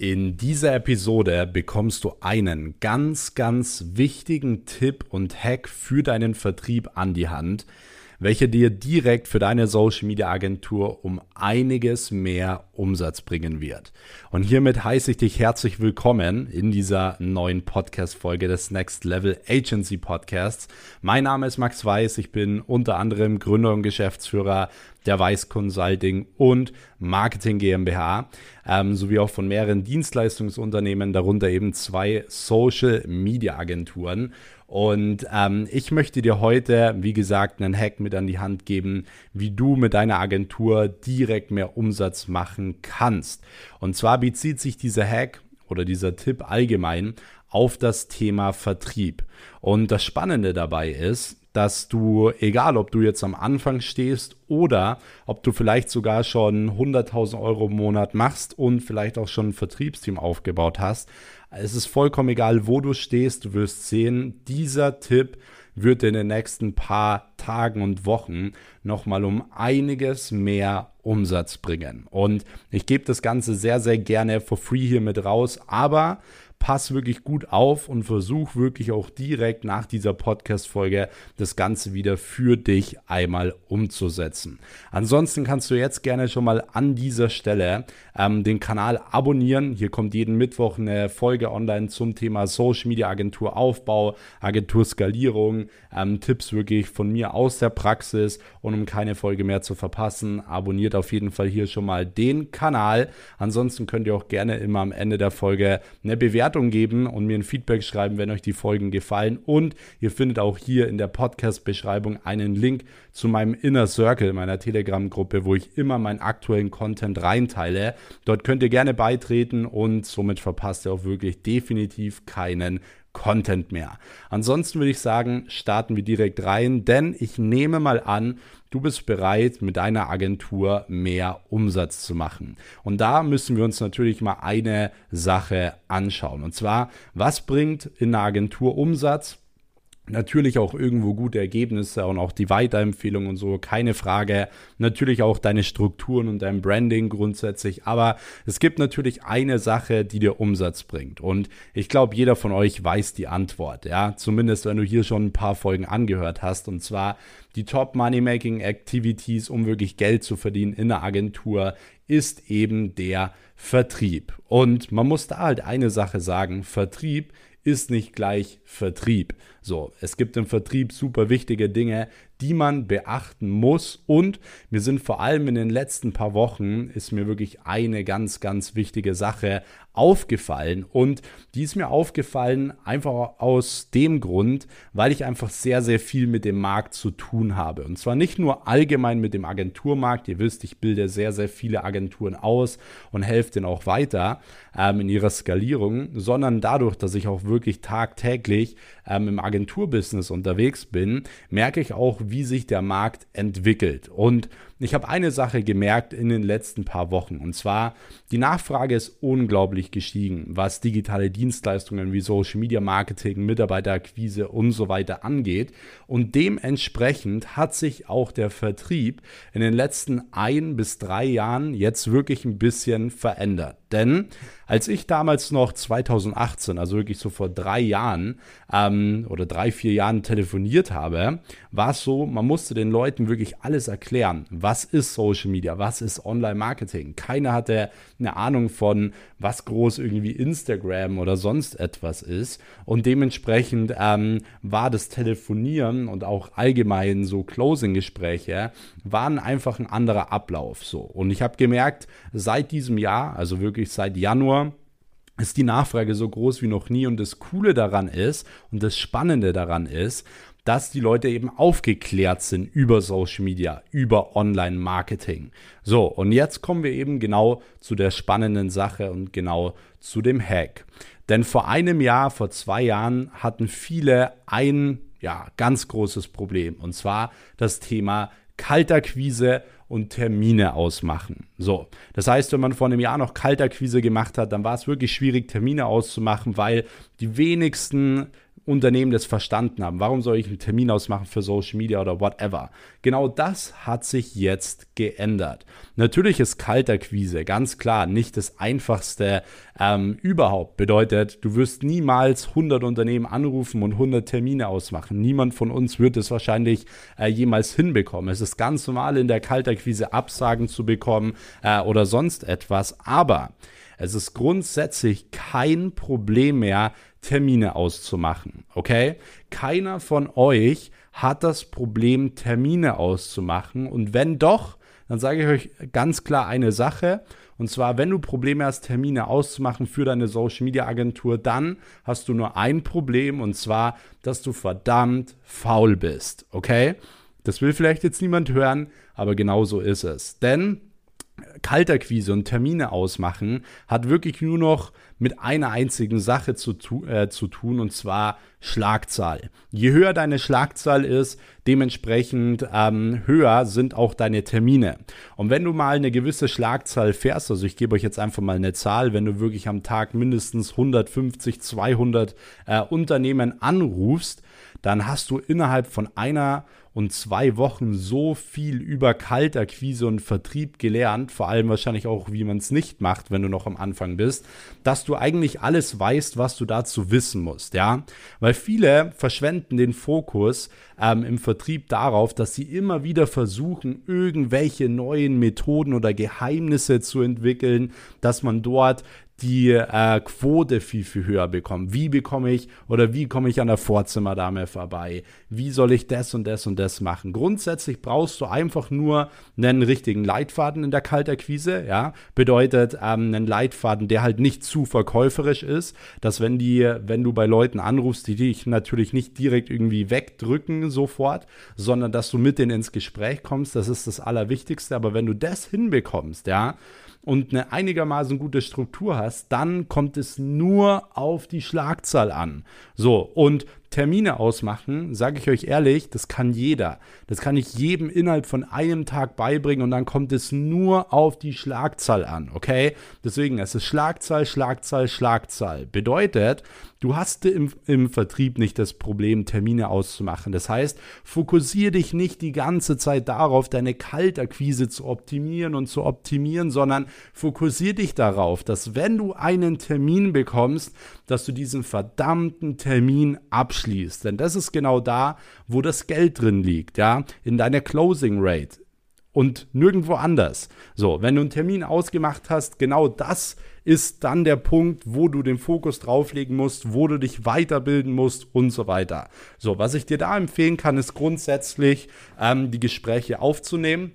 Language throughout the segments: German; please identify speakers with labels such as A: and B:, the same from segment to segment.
A: In dieser Episode bekommst du einen ganz, ganz wichtigen Tipp und Hack für deinen Vertrieb an die Hand, welcher dir direkt für deine Social Media Agentur um einiges mehr Umsatz bringen wird. Und hiermit heiße ich dich herzlich willkommen in dieser neuen Podcast-Folge des Next Level Agency Podcasts. Mein Name ist Max Weiß, ich bin unter anderem Gründer und Geschäftsführer der Weiß Consulting und Marketing GmbH, ähm, sowie auch von mehreren Dienstleistungsunternehmen, darunter eben zwei Social Media Agenturen. Und ähm, ich möchte dir heute, wie gesagt, einen Hack mit an die Hand geben, wie du mit deiner Agentur direkt mehr Umsatz machen kannst. Und zwar bezieht sich dieser Hack oder dieser Tipp allgemein auf das Thema Vertrieb. Und das Spannende dabei ist, dass du, egal ob du jetzt am Anfang stehst oder ob du vielleicht sogar schon 100.000 Euro im Monat machst und vielleicht auch schon ein Vertriebsteam aufgebaut hast, es ist vollkommen egal, wo du stehst. Du wirst sehen, dieser Tipp wird in den nächsten paar Tagen und Wochen nochmal um einiges mehr Umsatz bringen. Und ich gebe das Ganze sehr, sehr gerne for free hier mit raus, aber pass wirklich gut auf und versuch wirklich auch direkt nach dieser Podcast-Folge das Ganze wieder für dich einmal umzusetzen. Ansonsten kannst du jetzt gerne schon mal an dieser Stelle ähm, den Kanal abonnieren. Hier kommt jeden Mittwoch eine Folge online zum Thema Social Media Agentur Aufbau, Agentur Skalierung, ähm, Tipps wirklich von mir aus der Praxis und um keine Folge mehr zu verpassen, abonniert auf jeden Fall hier schon mal den Kanal. Ansonsten könnt ihr auch gerne immer am Ende der Folge eine Bewertung Bewertung geben und mir ein Feedback schreiben, wenn euch die Folgen gefallen. Und ihr findet auch hier in der Podcast-Beschreibung einen Link zu meinem Inner Circle, meiner Telegram-Gruppe, wo ich immer meinen aktuellen Content reinteile. Dort könnt ihr gerne beitreten und somit verpasst ihr auch wirklich definitiv keinen Content mehr. Ansonsten würde ich sagen, starten wir direkt rein, denn ich nehme mal an, du bist bereit, mit deiner Agentur mehr Umsatz zu machen. Und da müssen wir uns natürlich mal eine Sache anschauen. Und zwar, was bringt in einer Agentur Umsatz? Natürlich auch irgendwo gute Ergebnisse und auch die Weiterempfehlung und so, keine Frage. Natürlich auch deine Strukturen und dein Branding grundsätzlich. Aber es gibt natürlich eine Sache, die dir Umsatz bringt. Und ich glaube, jeder von euch weiß die Antwort. Ja, zumindest wenn du hier schon ein paar Folgen angehört hast. Und zwar die Top Money Making Activities, um wirklich Geld zu verdienen in der Agentur, ist eben der Vertrieb. Und man muss da halt eine Sache sagen. Vertrieb ist nicht gleich Vertrieb. So, es gibt im Vertrieb super wichtige Dinge, die man beachten muss. Und mir sind vor allem in den letzten paar Wochen ist mir wirklich eine ganz, ganz wichtige Sache aufgefallen. Und die ist mir aufgefallen einfach aus dem Grund, weil ich einfach sehr, sehr viel mit dem Markt zu tun habe. Und zwar nicht nur allgemein mit dem Agenturmarkt. Ihr wisst, ich bilde sehr, sehr viele Agenturen aus und helfe denen auch weiter ähm, in ihrer Skalierung, sondern dadurch, dass ich auch wirklich tagtäglich ähm, im Agenturbusiness unterwegs bin, merke ich auch, wie sich der Markt entwickelt. Und ich habe eine Sache gemerkt in den letzten paar Wochen. Und zwar, die Nachfrage ist unglaublich gestiegen, was digitale Dienstleistungen wie Social Media Marketing, Mitarbeiterakquise und so weiter angeht. Und dementsprechend hat sich auch der Vertrieb in den letzten ein bis drei Jahren jetzt wirklich ein bisschen verändert. Denn als ich damals noch 2018, also wirklich so vor drei Jahren ähm, oder drei, vier Jahren telefoniert habe, war es so, man musste den Leuten wirklich alles erklären. Was ist Social Media? Was ist Online-Marketing? Keiner hatte eine Ahnung von, was groß irgendwie Instagram oder sonst etwas ist. Und dementsprechend ähm, war das Telefonieren und auch allgemein so Closing-Gespräche waren einfach ein anderer Ablauf so. Und ich habe gemerkt, seit diesem Jahr, also wirklich seit Januar, ist die Nachfrage so groß wie noch nie. Und das Coole daran ist und das Spannende daran ist, dass die Leute eben aufgeklärt sind über Social Media, über Online-Marketing. So, und jetzt kommen wir eben genau zu der spannenden Sache und genau zu dem Hack. Denn vor einem Jahr, vor zwei Jahren hatten viele ein ja, ganz großes Problem. Und zwar das Thema Kaltakquise und Termine ausmachen. So, das heißt, wenn man vor einem Jahr noch Kaltakquise gemacht hat, dann war es wirklich schwierig, Termine auszumachen, weil die wenigsten Unternehmen das verstanden haben. Warum soll ich einen Termin ausmachen für Social Media oder whatever? Genau das hat sich jetzt geändert. Natürlich ist Kalterquise ganz klar nicht das einfachste ähm, überhaupt. Bedeutet, du wirst niemals 100 Unternehmen anrufen und 100 Termine ausmachen. Niemand von uns wird es wahrscheinlich äh, jemals hinbekommen. Es ist ganz normal in der Kalterquise Absagen zu bekommen äh, oder sonst etwas. Aber es ist grundsätzlich kein Problem mehr, Termine auszumachen. Okay? Keiner von euch hat das Problem, Termine auszumachen. Und wenn doch, dann sage ich euch ganz klar eine Sache. Und zwar, wenn du Probleme hast, Termine auszumachen für deine Social Media Agentur, dann hast du nur ein Problem und zwar, dass du verdammt faul bist. Okay? Das will vielleicht jetzt niemand hören, aber genau so ist es. Denn Kalterquise und Termine ausmachen hat wirklich nur noch mit einer einzigen Sache zu, tu äh, zu tun und zwar Schlagzahl. Je höher deine Schlagzahl ist, dementsprechend ähm, höher sind auch deine Termine. Und wenn du mal eine gewisse Schlagzahl fährst, also ich gebe euch jetzt einfach mal eine Zahl, wenn du wirklich am Tag mindestens 150, 200 äh, Unternehmen anrufst, dann hast du innerhalb von einer und zwei Wochen so viel über Kaltakquise und Vertrieb gelernt, vor allem wahrscheinlich auch, wie man es nicht macht, wenn du noch am Anfang bist, dass du eigentlich alles weißt, was du dazu wissen musst, ja. Weil viele verschwenden den Fokus ähm, im Vertrieb darauf, dass sie immer wieder versuchen, irgendwelche neuen Methoden oder Geheimnisse zu entwickeln, dass man dort die äh, Quote viel, viel höher bekommen. Wie bekomme ich oder wie komme ich an der Vorzimmerdame vorbei? Wie soll ich das und das und das machen? Grundsätzlich brauchst du einfach nur einen richtigen Leitfaden in der Kalterquise, ja. Bedeutet ähm, einen Leitfaden, der halt nicht zu verkäuferisch ist, dass wenn die, wenn du bei Leuten anrufst, die dich natürlich nicht direkt irgendwie wegdrücken sofort, sondern dass du mit denen ins Gespräch kommst, das ist das Allerwichtigste. Aber wenn du das hinbekommst, ja, und eine einigermaßen gute Struktur hast, dann kommt es nur auf die Schlagzahl an. So, und Termine ausmachen, sage ich euch ehrlich, das kann jeder. Das kann ich jedem innerhalb von einem Tag beibringen und dann kommt es nur auf die Schlagzahl an, okay? Deswegen, es ist Schlagzahl, Schlagzahl, Schlagzahl. Bedeutet, du hast im, im Vertrieb nicht das Problem, Termine auszumachen. Das heißt, fokussiere dich nicht die ganze Zeit darauf, deine Kaltakquise zu optimieren und zu optimieren, sondern fokussiere dich darauf, dass wenn du einen Termin bekommst, dass du diesen verdammten Termin abschließt abschließt. Denn das ist genau da, wo das Geld drin liegt, ja, in deiner Closing Rate und nirgendwo anders. So, wenn du einen Termin ausgemacht hast, genau das ist dann der Punkt, wo du den Fokus drauflegen musst, wo du dich weiterbilden musst und so weiter. So, was ich dir da empfehlen kann, ist grundsätzlich ähm, die Gespräche aufzunehmen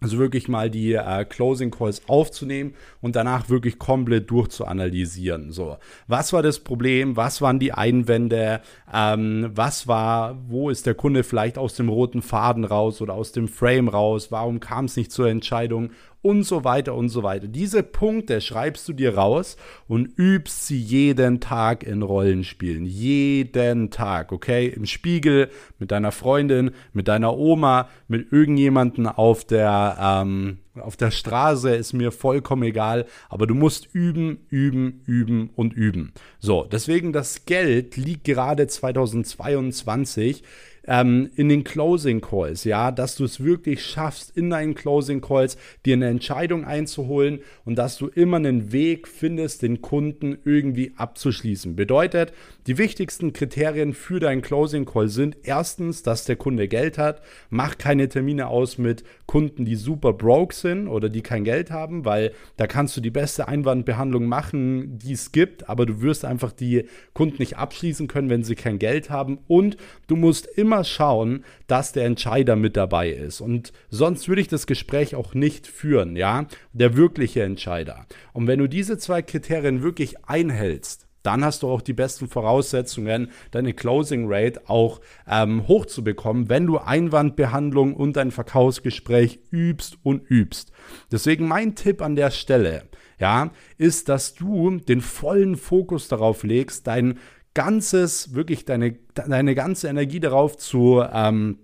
A: also wirklich mal die äh, Closing Calls aufzunehmen und danach wirklich komplett durchzuanalysieren. So, was war das Problem? Was waren die Einwände? Ähm, was war, wo ist der Kunde vielleicht aus dem roten Faden raus oder aus dem Frame raus? Warum kam es nicht zur Entscheidung? Und so weiter und so weiter. Diese Punkte schreibst du dir raus und übst sie jeden Tag in Rollenspielen. Jeden Tag, okay? Im Spiegel, mit deiner Freundin, mit deiner Oma, mit irgendjemanden auf der, ähm, auf der Straße, ist mir vollkommen egal. Aber du musst üben, üben, üben und üben. So, deswegen das Geld liegt gerade 2022 ähm, in den Closing Calls, ja, dass du es wirklich schaffst, in deinen Closing Calls dir eine Entscheidung einzuholen und dass du immer einen Weg findest, den Kunden irgendwie abzuschließen. Bedeutet, die wichtigsten Kriterien für deinen Closing Call sind erstens, dass der Kunde Geld hat. Mach keine Termine aus mit Kunden, die super broke sind oder die kein Geld haben, weil da kannst du die beste Einwandbehandlung machen, die es gibt, aber du wirst einfach die Kunden nicht abschließen können, wenn sie kein Geld haben und du musst immer immer schauen, dass der Entscheider mit dabei ist. Und sonst würde ich das Gespräch auch nicht führen, ja, der wirkliche Entscheider. Und wenn du diese zwei Kriterien wirklich einhältst, dann hast du auch die besten Voraussetzungen, deine Closing Rate auch ähm, hochzubekommen, wenn du Einwandbehandlung und dein Verkaufsgespräch übst und übst. Deswegen mein Tipp an der Stelle, ja, ist, dass du den vollen Fokus darauf legst, dein ganzes, wirklich deine, deine ganze Energie darauf zu, ähm,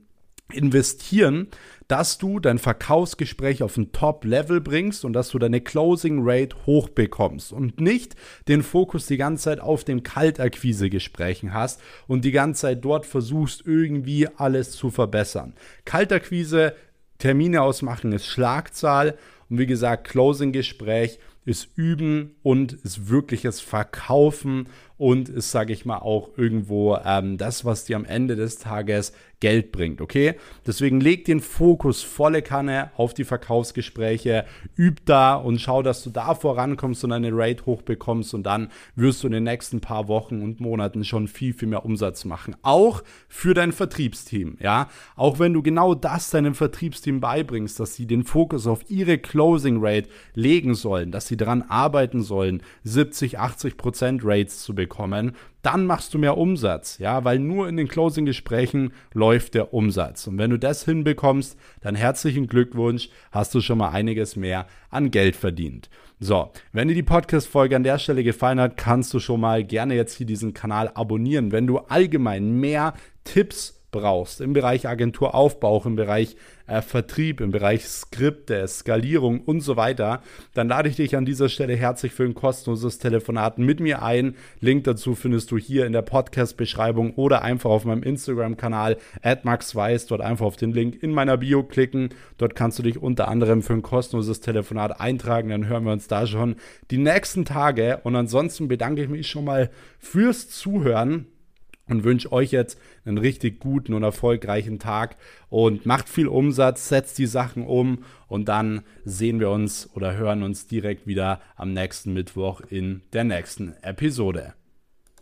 A: investieren, dass du dein Verkaufsgespräch auf ein Top-Level bringst und dass du deine Closing Rate hochbekommst und nicht den Fokus die ganze Zeit auf den Kaltakquise-Gesprächen hast und die ganze Zeit dort versuchst, irgendwie alles zu verbessern. Kaltakquise, Termine ausmachen ist Schlagzahl und wie gesagt, Closing-Gespräch ist Üben und ist wirkliches Verkaufen und ist, sage ich mal, auch irgendwo ähm, das, was dir am Ende des Tages Geld bringt, okay? Deswegen leg den Fokus volle Kanne auf die Verkaufsgespräche, üb da und schau, dass du da vorankommst und eine Rate hochbekommst und dann wirst du in den nächsten paar Wochen und Monaten schon viel, viel mehr Umsatz machen. Auch für dein Vertriebsteam, ja? Auch wenn du genau das deinem Vertriebsteam beibringst, dass sie den Fokus auf ihre Closing Rate legen sollen, dass sie daran arbeiten sollen, 70, 80 Prozent Rates zu bekommen bekommen, dann machst du mehr Umsatz, ja, weil nur in den Closing-Gesprächen läuft der Umsatz. Und wenn du das hinbekommst, dann herzlichen Glückwunsch, hast du schon mal einiges mehr an Geld verdient. So, wenn dir die Podcast-Folge an der Stelle gefallen hat, kannst du schon mal gerne jetzt hier diesen Kanal abonnieren. Wenn du allgemein mehr Tipps brauchst im Bereich Agenturaufbau, im Bereich äh, Vertrieb, im Bereich Skripte, Skalierung und so weiter, dann lade ich dich an dieser Stelle herzlich für ein kostenloses Telefonat mit mir ein. Link dazu findest du hier in der Podcast-Beschreibung oder einfach auf meinem Instagram-Kanal @maxweiss. Dort einfach auf den Link in meiner Bio klicken. Dort kannst du dich unter anderem für ein kostenloses Telefonat eintragen. Dann hören wir uns da schon die nächsten Tage. Und ansonsten bedanke ich mich schon mal fürs Zuhören und wünsche euch jetzt einen richtig guten und erfolgreichen Tag und macht viel Umsatz, setzt die Sachen um und dann sehen wir uns oder hören uns direkt wieder am nächsten Mittwoch in der nächsten Episode.